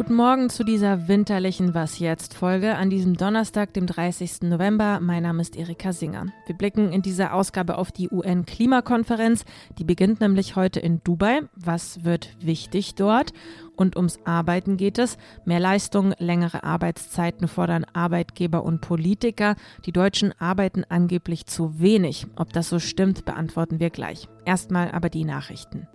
Guten Morgen zu dieser winterlichen Was jetzt Folge an diesem Donnerstag, dem 30. November. Mein Name ist Erika Singer. Wir blicken in dieser Ausgabe auf die UN-Klimakonferenz. Die beginnt nämlich heute in Dubai. Was wird wichtig dort? Und ums Arbeiten geht es. Mehr Leistung, längere Arbeitszeiten fordern Arbeitgeber und Politiker. Die Deutschen arbeiten angeblich zu wenig. Ob das so stimmt, beantworten wir gleich. Erstmal aber die Nachrichten.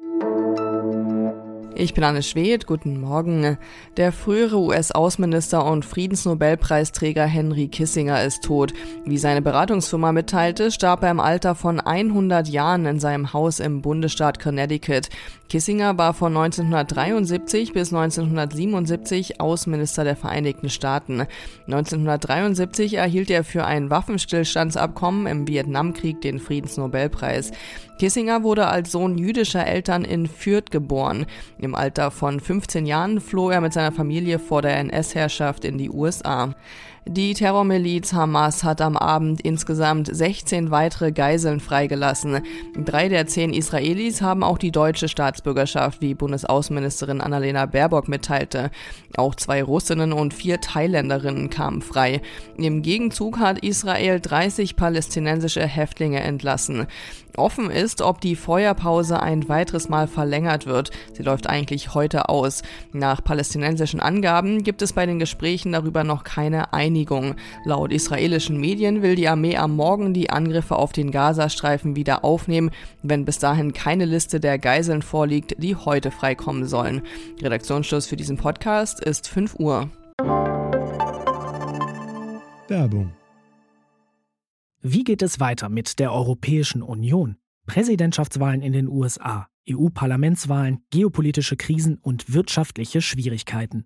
Ich bin Anne Schwedt, guten Morgen. Der frühere US-Außenminister und Friedensnobelpreisträger Henry Kissinger ist tot. Wie seine Beratungsfirma mitteilte, starb er im Alter von 100 Jahren in seinem Haus im Bundesstaat Connecticut. Kissinger war von 1973 bis 1977 Außenminister der Vereinigten Staaten. 1973 erhielt er für ein Waffenstillstandsabkommen im Vietnamkrieg den Friedensnobelpreis. Kissinger wurde als Sohn jüdischer Eltern in Fürth geboren. Im Alter von 15 Jahren floh er mit seiner Familie vor der NS-Herrschaft in die USA. Die Terrormiliz Hamas hat am Abend insgesamt 16 weitere Geiseln freigelassen. Drei der zehn Israelis haben auch die deutsche Staatsbürgerschaft, wie Bundesaußenministerin Annalena Baerbock mitteilte. Auch zwei Russinnen und vier Thailänderinnen kamen frei. Im Gegenzug hat Israel 30 palästinensische Häftlinge entlassen. Offen ist, ob die Feuerpause ein weiteres Mal verlängert wird. Sie läuft eigentlich heute aus. Nach palästinensischen Angaben gibt es bei den Gesprächen darüber noch keine Einigung. Einigung. Laut israelischen Medien will die Armee am Morgen die Angriffe auf den Gazastreifen wieder aufnehmen, wenn bis dahin keine Liste der Geiseln vorliegt, die heute freikommen sollen. Redaktionsschluss für diesen Podcast ist 5 Uhr. Werbung. Wie geht es weiter mit der Europäischen Union? Präsidentschaftswahlen in den USA, EU-Parlamentswahlen, geopolitische Krisen und wirtschaftliche Schwierigkeiten.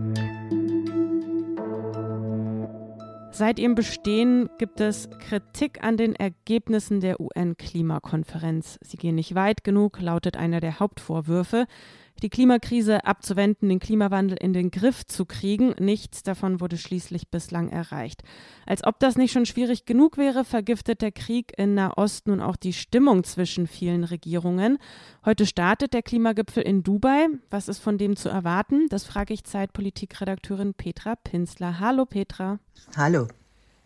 Seit ihrem Bestehen gibt es Kritik an den Ergebnissen der UN-Klimakonferenz. Sie gehen nicht weit genug, lautet einer der Hauptvorwürfe. Die Klimakrise abzuwenden, den Klimawandel in den Griff zu kriegen, nichts davon wurde schließlich bislang erreicht. Als ob das nicht schon schwierig genug wäre, vergiftet der Krieg in Nahost nun auch die Stimmung zwischen vielen Regierungen. Heute startet der Klimagipfel in Dubai. Was ist von dem zu erwarten? Das frage ich Zeitpolitikredakteurin Petra Pinsler. Hallo Petra. Hallo.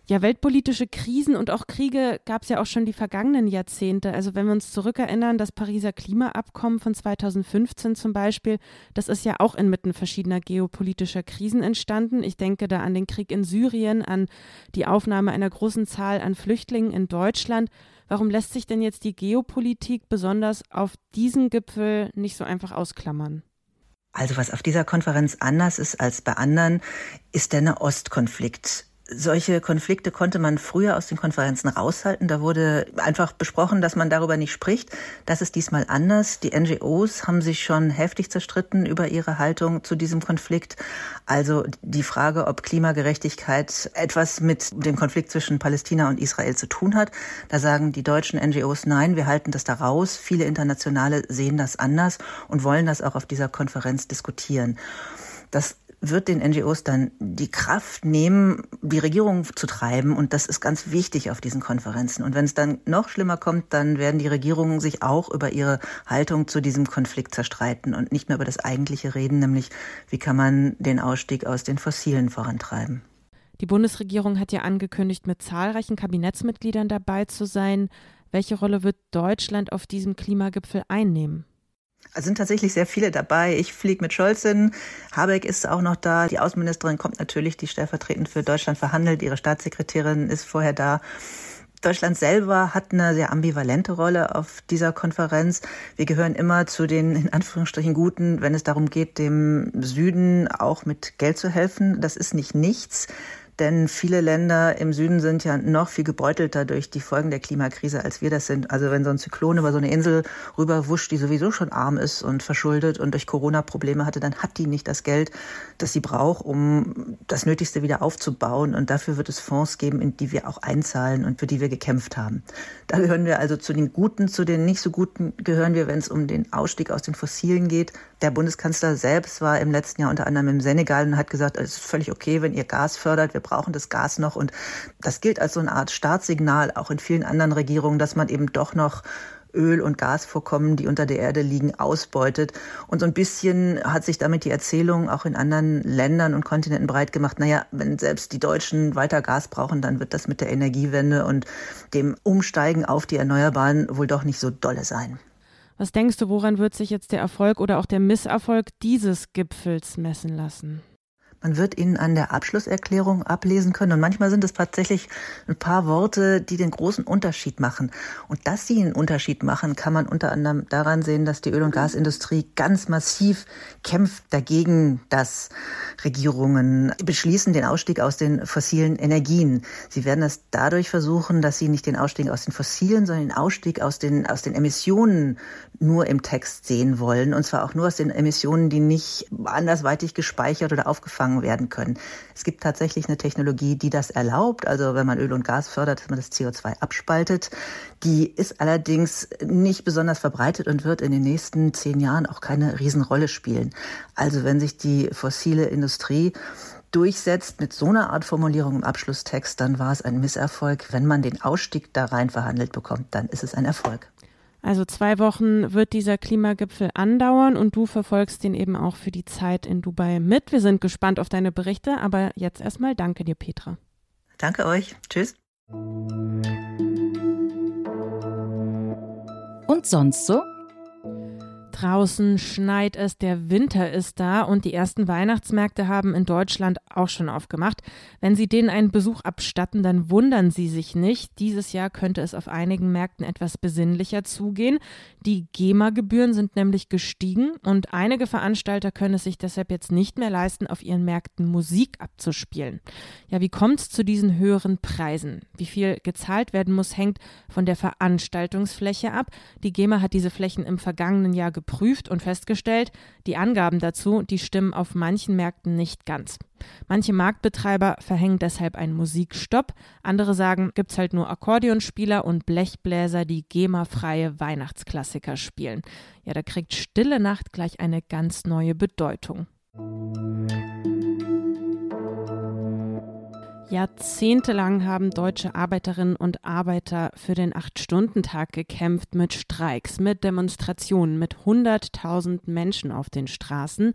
Ja, weltpolitische Krisen und auch Kriege gab es ja auch schon die vergangenen Jahrzehnte. Also wenn wir uns zurückerinnern, das Pariser Klimaabkommen von 2015 zum Beispiel, das ist ja auch inmitten verschiedener geopolitischer Krisen entstanden. Ich denke da an den Krieg in Syrien, an die Aufnahme einer großen Zahl an Flüchtlingen in Deutschland. Warum lässt sich denn jetzt die Geopolitik besonders auf diesen Gipfel nicht so einfach ausklammern? Also was auf dieser Konferenz anders ist als bei anderen, ist der Nahostkonflikt solche Konflikte konnte man früher aus den Konferenzen raushalten. Da wurde einfach besprochen, dass man darüber nicht spricht. Das ist diesmal anders. Die NGOs haben sich schon heftig zerstritten über ihre Haltung zu diesem Konflikt. Also die Frage, ob Klimagerechtigkeit etwas mit dem Konflikt zwischen Palästina und Israel zu tun hat. Da sagen die deutschen NGOs, nein, wir halten das da raus. Viele Internationale sehen das anders und wollen das auch auf dieser Konferenz diskutieren. Das wird den NGOs dann die Kraft nehmen, die Regierung zu treiben. Und das ist ganz wichtig auf diesen Konferenzen. Und wenn es dann noch schlimmer kommt, dann werden die Regierungen sich auch über ihre Haltung zu diesem Konflikt zerstreiten und nicht mehr über das eigentliche reden, nämlich wie kann man den Ausstieg aus den Fossilen vorantreiben. Die Bundesregierung hat ja angekündigt, mit zahlreichen Kabinettsmitgliedern dabei zu sein. Welche Rolle wird Deutschland auf diesem Klimagipfel einnehmen? Es sind tatsächlich sehr viele dabei. Ich fliege mit Scholz hin. Habeck ist auch noch da. Die Außenministerin kommt natürlich, die stellvertretend für Deutschland verhandelt. Ihre Staatssekretärin ist vorher da. Deutschland selber hat eine sehr ambivalente Rolle auf dieser Konferenz. Wir gehören immer zu den in Anführungsstrichen Guten, wenn es darum geht, dem Süden auch mit Geld zu helfen. Das ist nicht nichts. Denn viele Länder im Süden sind ja noch viel gebeutelter durch die Folgen der Klimakrise, als wir das sind. Also wenn so ein Zyklon über so eine Insel rüberwuscht, die sowieso schon arm ist und verschuldet und durch Corona Probleme hatte, dann hat die nicht das Geld, das sie braucht, um das Nötigste wieder aufzubauen. Und dafür wird es Fonds geben, in die wir auch einzahlen und für die wir gekämpft haben. Da gehören wir also zu den Guten, zu den nicht so Guten gehören wir, wenn es um den Ausstieg aus den Fossilen geht. Der Bundeskanzler selbst war im letzten Jahr unter anderem im Senegal und hat gesagt, es ist völlig okay, wenn ihr Gas fördert. Wir brauchen das Gas noch. Und das gilt als so eine Art Startsignal auch in vielen anderen Regierungen, dass man eben doch noch Öl- und Gasvorkommen, die unter der Erde liegen, ausbeutet. Und so ein bisschen hat sich damit die Erzählung auch in anderen Ländern und Kontinenten breit gemacht. Naja, wenn selbst die Deutschen weiter Gas brauchen, dann wird das mit der Energiewende und dem Umsteigen auf die Erneuerbaren wohl doch nicht so dolle sein. Was denkst du, woran wird sich jetzt der Erfolg oder auch der Misserfolg dieses Gipfels messen lassen? Man wird ihn an der Abschlusserklärung ablesen können. Und manchmal sind es tatsächlich ein paar Worte, die den großen Unterschied machen. Und dass sie einen Unterschied machen, kann man unter anderem daran sehen, dass die Öl- und Gasindustrie ganz massiv kämpft dagegen, dass Regierungen beschließen den Ausstieg aus den fossilen Energien. Sie werden das dadurch versuchen, dass sie nicht den Ausstieg aus den fossilen, sondern den Ausstieg aus den, aus den Emissionen nur im Text sehen wollen. Und zwar auch nur aus den Emissionen, die nicht andersweitig gespeichert oder aufgefangen eingefangen werden können. Es gibt tatsächlich eine Technologie, die das erlaubt. Also wenn man Öl und Gas fördert, dass man das CO2 abspaltet. Die ist allerdings nicht besonders verbreitet und wird in den nächsten zehn Jahren auch keine Riesenrolle spielen. Also wenn sich die fossile Industrie durchsetzt mit so einer Art Formulierung im Abschlusstext, dann war es ein Misserfolg. Wenn man den Ausstieg da rein verhandelt bekommt, dann ist es ein Erfolg. Also zwei Wochen wird dieser Klimagipfel andauern und du verfolgst den eben auch für die Zeit in Dubai mit. Wir sind gespannt auf deine Berichte, aber jetzt erstmal danke dir, Petra. Danke euch. Tschüss. Und sonst so? Draußen schneit es, der Winter ist da und die ersten Weihnachtsmärkte haben in Deutschland auch schon aufgemacht. Wenn Sie denen einen Besuch abstatten, dann wundern Sie sich nicht. Dieses Jahr könnte es auf einigen Märkten etwas besinnlicher zugehen. Die GEMA-Gebühren sind nämlich gestiegen und einige Veranstalter können es sich deshalb jetzt nicht mehr leisten, auf ihren Märkten Musik abzuspielen. Ja, wie kommt es zu diesen höheren Preisen? Wie viel gezahlt werden muss, hängt von der Veranstaltungsfläche ab. Die GEMA hat diese Flächen im vergangenen Jahr geprüft und festgestellt, die Angaben dazu, die stimmen auf manchen Märkten nicht ganz. Manche Marktbetreiber verhängen deshalb einen Musikstopp, andere sagen, gibt's halt nur Akkordeonspieler und Blechbläser, die GEMA-freie Weihnachtsklassiker spielen. Ja, da kriegt Stille Nacht gleich eine ganz neue Bedeutung. Jahrzehntelang haben deutsche Arbeiterinnen und Arbeiter für den Acht-Stunden-Tag gekämpft mit Streiks, mit Demonstrationen, mit 100.000 Menschen auf den Straßen.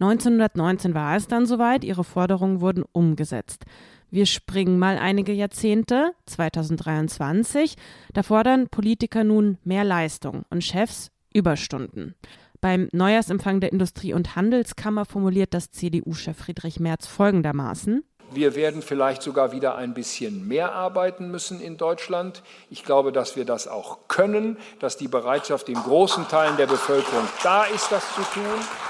1919 war es dann soweit, ihre Forderungen wurden umgesetzt. Wir springen mal einige Jahrzehnte, 2023. Da fordern Politiker nun mehr Leistung und Chefs Überstunden. Beim Neujahrsempfang der Industrie- und Handelskammer formuliert das CDU-Chef Friedrich Merz folgendermaßen. Wir werden vielleicht sogar wieder ein bisschen mehr arbeiten müssen in Deutschland. Ich glaube, dass wir das auch können, dass die Bereitschaft in großen Teilen der Bevölkerung da ist, das zu tun.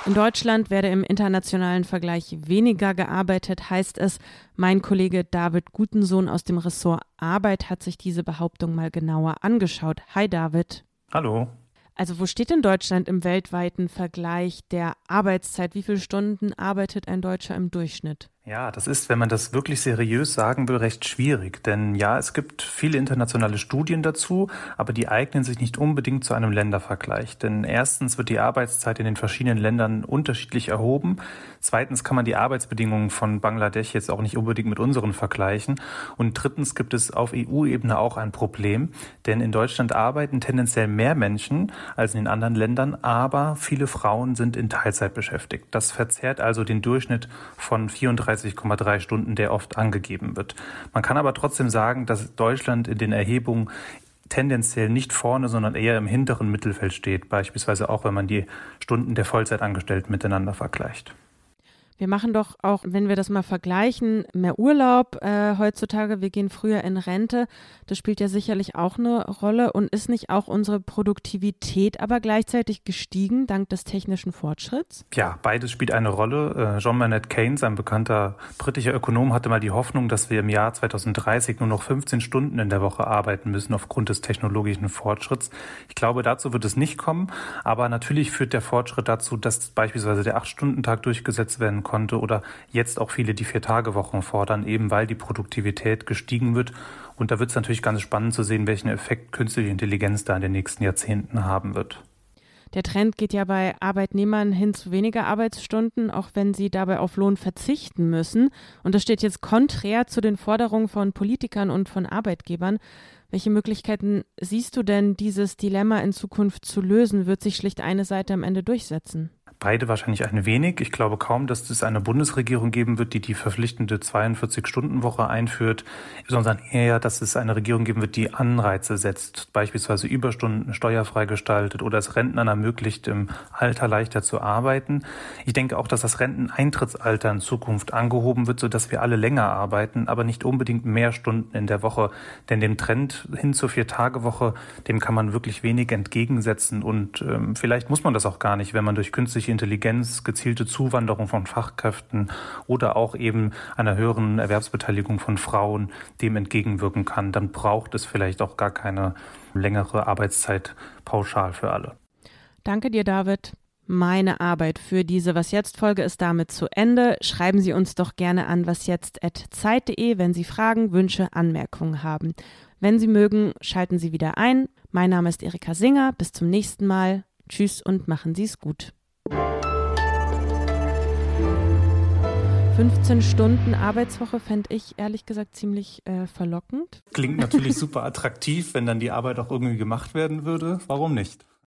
In Deutschland werde im internationalen Vergleich weniger gearbeitet, heißt es. Mein Kollege David Gutensohn aus dem Ressort Arbeit hat sich diese Behauptung mal genauer angeschaut. Hi David. Hallo. Also wo steht in Deutschland im weltweiten Vergleich der Arbeitszeit? Wie viele Stunden arbeitet ein Deutscher im Durchschnitt? Ja, das ist, wenn man das wirklich seriös sagen will, recht schwierig. Denn ja, es gibt viele internationale Studien dazu, aber die eignen sich nicht unbedingt zu einem Ländervergleich. Denn erstens wird die Arbeitszeit in den verschiedenen Ländern unterschiedlich erhoben. Zweitens kann man die Arbeitsbedingungen von Bangladesch jetzt auch nicht unbedingt mit unseren vergleichen. Und drittens gibt es auf EU-Ebene auch ein Problem. Denn in Deutschland arbeiten tendenziell mehr Menschen als in den anderen Ländern, aber viele Frauen sind in Teilzeit beschäftigt. Das verzerrt also den Durchschnitt von 34 32,3 Stunden, der oft angegeben wird. Man kann aber trotzdem sagen, dass Deutschland in den Erhebungen tendenziell nicht vorne, sondern eher im hinteren Mittelfeld steht, beispielsweise auch wenn man die Stunden der Vollzeitangestellten miteinander vergleicht. Wir machen doch auch, wenn wir das mal vergleichen, mehr Urlaub äh, heutzutage. Wir gehen früher in Rente. Das spielt ja sicherlich auch eine Rolle und ist nicht auch unsere Produktivität aber gleichzeitig gestiegen dank des technischen Fortschritts? Ja, beides spielt eine Rolle. Äh, John Maynard Keynes, ein bekannter britischer Ökonom, hatte mal die Hoffnung, dass wir im Jahr 2030 nur noch 15 Stunden in der Woche arbeiten müssen aufgrund des technologischen Fortschritts. Ich glaube, dazu wird es nicht kommen. Aber natürlich führt der Fortschritt dazu, dass beispielsweise der Acht-Stunden-Tag durchgesetzt werden kann konnte oder jetzt auch viele die Vier-Tage-Wochen fordern, eben weil die Produktivität gestiegen wird. Und da wird es natürlich ganz spannend zu sehen, welchen Effekt künstliche Intelligenz da in den nächsten Jahrzehnten haben wird. Der Trend geht ja bei Arbeitnehmern hin zu weniger Arbeitsstunden, auch wenn sie dabei auf Lohn verzichten müssen. Und das steht jetzt konträr zu den Forderungen von Politikern und von Arbeitgebern. Welche Möglichkeiten siehst du denn, dieses Dilemma in Zukunft zu lösen? Wird sich schlicht eine Seite am Ende durchsetzen? Beide wahrscheinlich ein wenig. Ich glaube kaum, dass es eine Bundesregierung geben wird, die die verpflichtende 42-Stunden-Woche einführt, sondern eher, dass es eine Regierung geben wird, die Anreize setzt, beispielsweise Überstunden steuerfrei gestaltet oder es Rentnern ermöglicht, im Alter leichter zu arbeiten. Ich denke auch, dass das Renteneintrittsalter in Zukunft angehoben wird, sodass wir alle länger arbeiten, aber nicht unbedingt mehr Stunden in der Woche. Denn dem Trend hin zur Vier-Tage-Woche, dem kann man wirklich wenig entgegensetzen und ähm, vielleicht muss man das auch gar nicht, wenn man durch künstliche künstliche Intelligenz, gezielte Zuwanderung von Fachkräften oder auch eben einer höheren Erwerbsbeteiligung von Frauen dem entgegenwirken kann, dann braucht es vielleicht auch gar keine längere Arbeitszeit pauschal für alle. Danke dir, David. Meine Arbeit für diese Was jetzt Folge ist damit zu Ende. Schreiben Sie uns doch gerne an wasjetzt@zeit.de, wenn Sie Fragen, Wünsche, Anmerkungen haben. Wenn Sie mögen, schalten Sie wieder ein. Mein Name ist Erika Singer. Bis zum nächsten Mal. Tschüss und machen Sie es gut. 15 Stunden Arbeitswoche fände ich ehrlich gesagt ziemlich äh, verlockend. Klingt natürlich super attraktiv, wenn dann die Arbeit auch irgendwie gemacht werden würde. Warum nicht?